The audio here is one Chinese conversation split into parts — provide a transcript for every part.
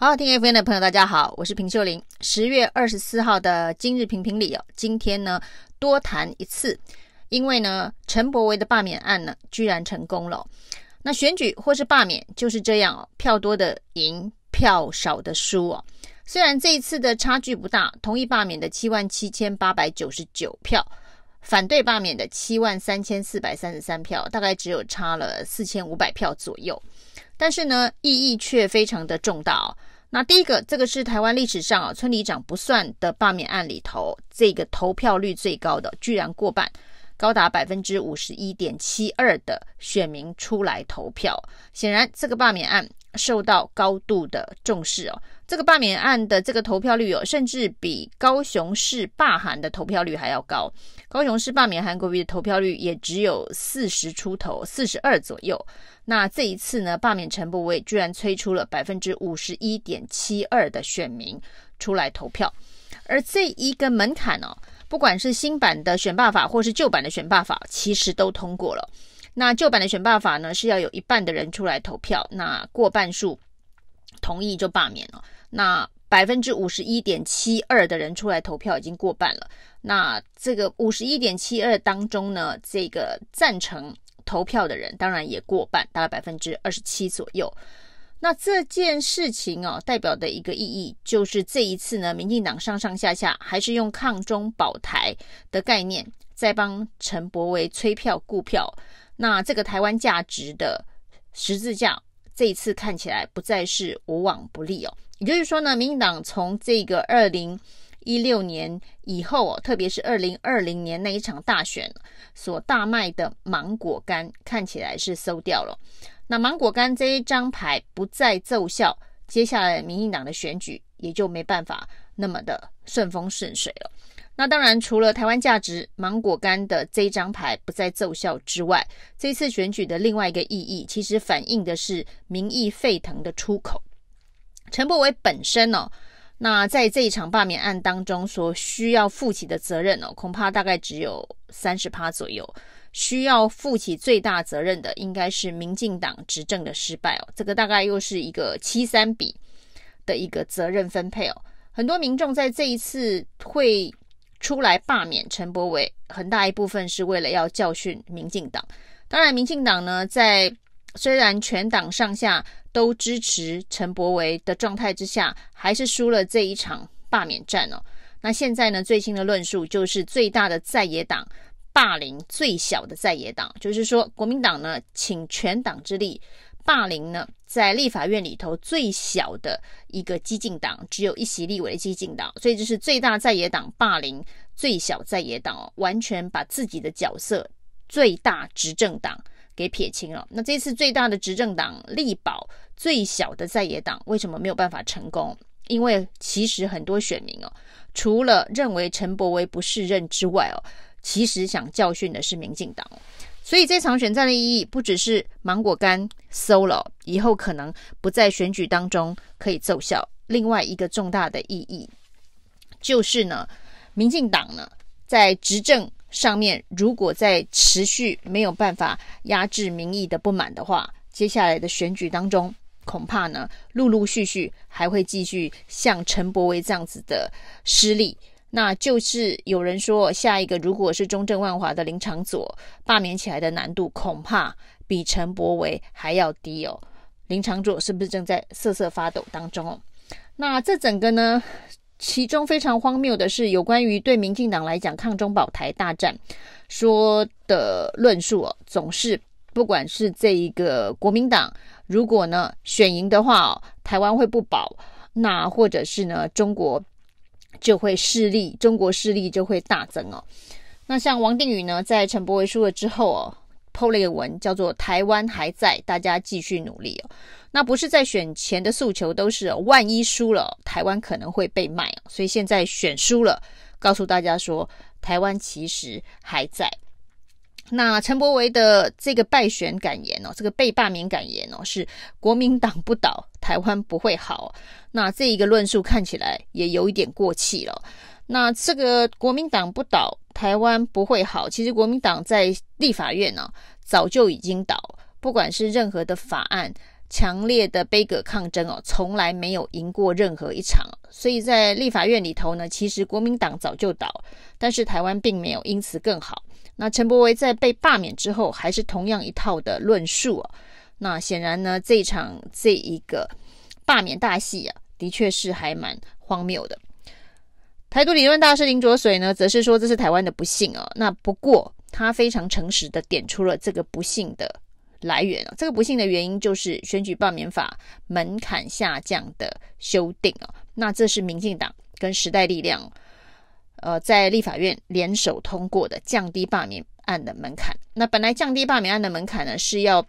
好，听 FM 的朋友，大家好，我是平秀玲。十月二十四号的今日评评理哦，今天呢多谈一次，因为呢陈柏惟的罢免案呢居然成功了。那选举或是罢免就是这样哦，票多的赢，票少的输哦。虽然这一次的差距不大，同意罢免的七万七千八百九十九票，反对罢免的七万三千四百三十三票，大概只有差了四千五百票左右。但是呢，意义却非常的重大哦。那第一个，这个是台湾历史上啊，村里长不算的罢免案里头，这个投票率最高的，居然过半，高达百分之五十一点七二的选民出来投票。显然，这个罢免案受到高度的重视哦。这个罢免案的这个投票率哦，甚至比高雄市罢韩的投票率还要高。高雄市罢免韩国瑜的投票率也只有四十出头，四十二左右。那这一次呢，罢免陈柏惟居然催出了百分之五十一点七二的选民出来投票，而这一个门槛哦，不管是新版的选罢法或是旧版的选罢法，其实都通过了。那旧版的选罢法呢，是要有一半的人出来投票，那过半数同意就罢免了。那百分之五十一点七二的人出来投票已经过半了。那这个五十一点七二当中呢，这个赞成投票的人当然也过半，大概百分之二十七左右。那这件事情哦，代表的一个意义就是这一次呢，民进党上上下下还是用抗中保台的概念在帮陈柏惟催票顾票。那这个台湾价值的十字架，这一次看起来不再是无往不利哦。也就是说呢，民进党从这个二零一六年以后哦，特别是二零二零年那一场大选所大卖的芒果干，看起来是收掉了。那芒果干这一张牌不再奏效，接下来民进党的选举也就没办法那么的顺风顺水了。那当然，除了台湾价值芒果干的这一张牌不再奏效之外，这次选举的另外一个意义，其实反映的是民意沸腾的出口。陈柏伟本身哦，那在这一场罢免案当中所需要负起的责任哦，恐怕大概只有三十趴左右。需要负起最大责任的，应该是民进党执政的失败哦。这个大概又是一个七三比的一个责任分配哦。很多民众在这一次会出来罢免陈柏惟，很大一部分是为了要教训民进党。当然，民进党呢，在虽然全党上下都支持陈柏惟的状态之下，还是输了这一场罢免战哦。那现在呢，最新的论述就是最大的在野党霸凌最小的在野党，就是说国民党呢，倾全党之力霸凌呢，在立法院里头最小的一个激进党，只有一席立委的基进党，所以这是最大在野党霸凌最小在野党哦，完全把自己的角色最大执政党。给撇清了。那这次最大的执政党力保最小的在野党为什么没有办法成功？因为其实很多选民哦，除了认为陈柏惟不适任之外哦，其实想教训的是民进党。所以这场选战的意义不只是芒果干馊了，以后可能不在选举当中可以奏效。另外一个重大的意义就是呢，民进党呢在执政。上面如果在持续没有办法压制民意的不满的话，接下来的选举当中，恐怕呢陆陆续续还会继续像陈柏惟这样子的失利。那就是有人说，下一个如果是中正万华的林长佐罢免起来的难度，恐怕比陈柏惟还要低哦。林长佐是不是正在瑟瑟发抖当中哦？那这整个呢？其中非常荒谬的是，有关于对民进党来讲抗中保台大战说的论述哦，总是不管是这一个国民党如果呢选赢的话哦，台湾会不保，那或者是呢中国就会势力，中国势力就会大增哦。那像王定宇呢，在陈柏惟输了之后哦。PO 了一个文，叫做“台湾还在，大家继续努力”哦。那不是在选前的诉求都是万一输了，台湾可能会被卖哦，所以现在选输了，告诉大家说台湾其实还在。那陈柏维的这个败选感言哦，这个被罢免感言哦，是国民党不倒，台湾不会好。那这一个论述看起来也有一点过气了。那这个国民党不倒，台湾不会好。其实国民党在立法院呢、早就已经倒。不管是任何的法案，强烈的杯葛抗争哦，从来没有赢过任何一场。所以在立法院里头呢，其实国民党早就倒，但是台湾并没有因此更好。那陈柏惟在被罢免之后，还是同样一套的论述啊。那显然呢，这一场这一个罢免大戏啊，的确是还蛮荒谬的。台独理论大师林卓水呢，则是说这是台湾的不幸啊。那不过他非常诚实的点出了这个不幸的来源啊，这个不幸的原因就是选举罢免法门槛下降的修订啊。那这是民进党跟时代力量。呃，在立法院联手通过的降低罢免案的门槛。那本来降低罢免案的门槛呢，是要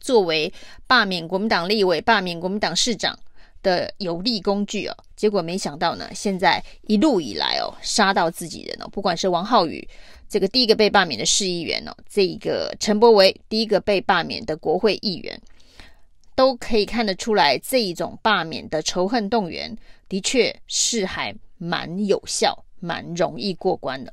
作为罢免国民党立委、罢免国民党市长的有力工具哦。结果没想到呢，现在一路以来哦，杀到自己人哦。不管是王浩宇这个第一个被罢免的市议员哦，这一个陈柏惟第一个被罢免的国会议员，都可以看得出来，这一种罢免的仇恨动员的确是还蛮有效。蛮容易过关的，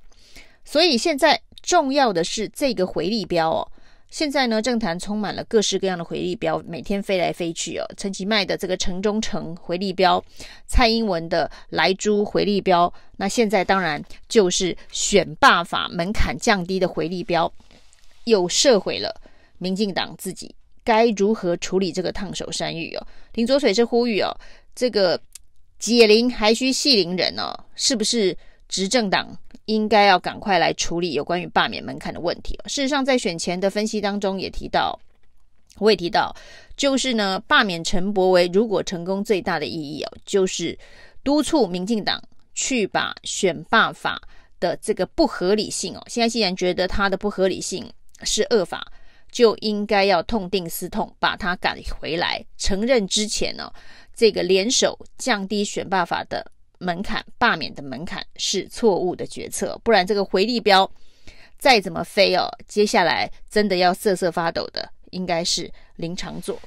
所以现在重要的是这个回力标哦。现在呢，政坛充满了各式各样的回力标，每天飞来飞去哦。陈其迈的这个城中城回力标，蔡英文的莱猪回力标，那现在当然就是选罢法门槛降低的回力标，又射回了民进党自己该如何处理这个烫手山芋哦。林卓水是呼吁哦，这个解铃还须系铃人哦，是不是？执政党应该要赶快来处理有关于罢免门槛的问题。事实上，在选前的分析当中也提到，我也提到，就是呢，罢免陈柏惟如果成功，最大的意义哦，就是督促民进党去把选罢法的这个不合理性哦，现在既然觉得它的不合理性是恶法，就应该要痛定思痛，把它改回来，承认之前呢，这个联手降低选罢法的。门槛罢免的门槛是错误的决策，不然这个回力标再怎么飞哦，接下来真的要瑟瑟发抖的应该是林长佐。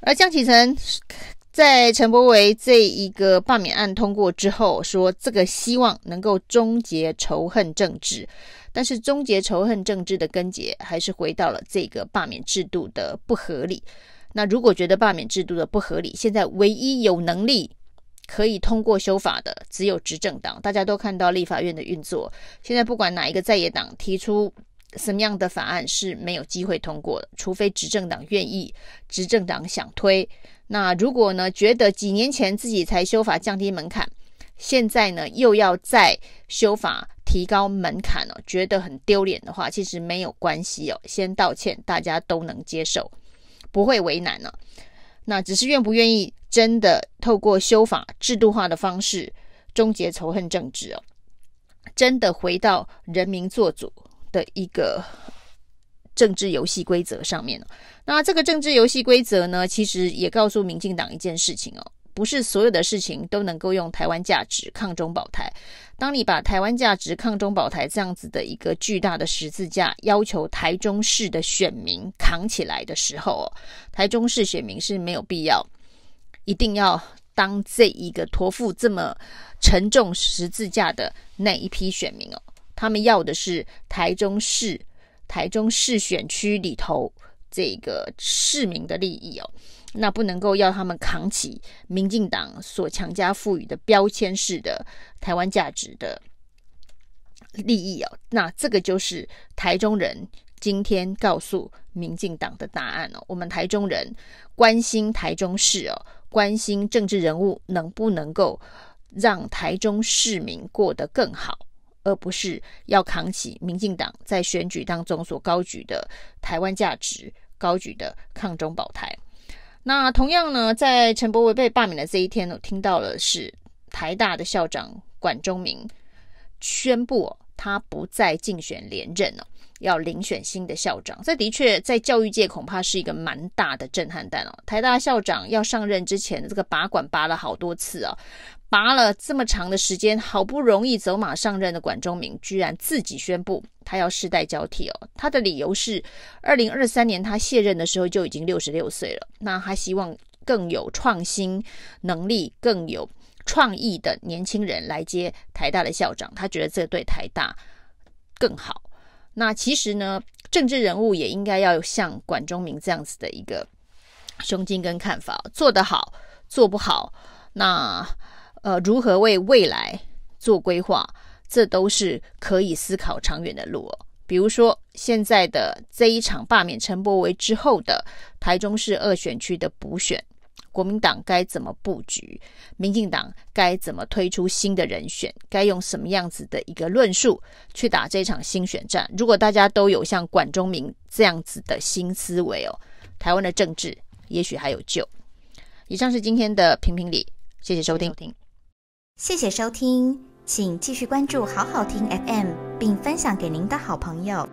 而江启臣在陈柏惟这一个罢免案通过之后，说这个希望能够终结仇恨政治，但是终结仇恨政治的根结还是回到了这个罢免制度的不合理。那如果觉得罢免制度的不合理，现在唯一有能力。可以通过修法的只有执政党，大家都看到立法院的运作。现在不管哪一个在野党提出什么样的法案是没有机会通过的，除非执政党愿意，执政党想推。那如果呢，觉得几年前自己才修法降低门槛，现在呢又要再修法提高门槛哦，觉得很丢脸的话，其实没有关系哦，先道歉，大家都能接受，不会为难呢。那只是愿不愿意真的透过修法制度化的方式终结仇恨政治哦，真的回到人民做主的一个政治游戏规则上面。那这个政治游戏规则呢，其实也告诉民进党一件事情哦。不是所有的事情都能够用台湾价值抗中保台。当你把台湾价值抗中保台这样子的一个巨大的十字架要求台中市的选民扛起来的时候哦，台中市选民是没有必要一定要当这一个驮负这么沉重十字架的那一批选民哦。他们要的是台中市台中市选区里头这个市民的利益哦。那不能够要他们扛起民进党所强加赋予的标签式的台湾价值的利益哦。那这个就是台中人今天告诉民进党的答案哦。我们台中人关心台中市哦，关心政治人物能不能够让台中市民过得更好，而不是要扛起民进党在选举当中所高举的台湾价值、高举的抗中保台。那同样呢，在陈柏惟被罢免的这一天呢，我听到了是台大的校长管中明宣布他不再竞选连任了，要遴选新的校长。这的确在教育界恐怕是一个蛮大的震撼弹哦。台大校长要上任之前，这个拔管拔了好多次啊。拔了这么长的时间，好不容易走马上任的管中明，居然自己宣布他要世代交替哦。他的理由是，二零二三年他卸任的时候就已经六十六岁了，那他希望更有创新能力、更有创意的年轻人来接台大的校长，他觉得这对台大更好。那其实呢，政治人物也应该要有像管中明这样子的一个胸襟跟看法，做得好，做不好，那呃，如何为未来做规划，这都是可以思考长远的路哦。比如说，现在的这一场罢免陈柏惟之后的台中市二选区的补选，国民党该怎么布局？民进党该怎么推出新的人选？该用什么样子的一个论述去打这场新选战？如果大家都有像管中闵这样子的新思维哦，台湾的政治也许还有救。以上是今天的评评理，谢谢收听。谢谢收听，请继续关注好好听 FM，并分享给您的好朋友。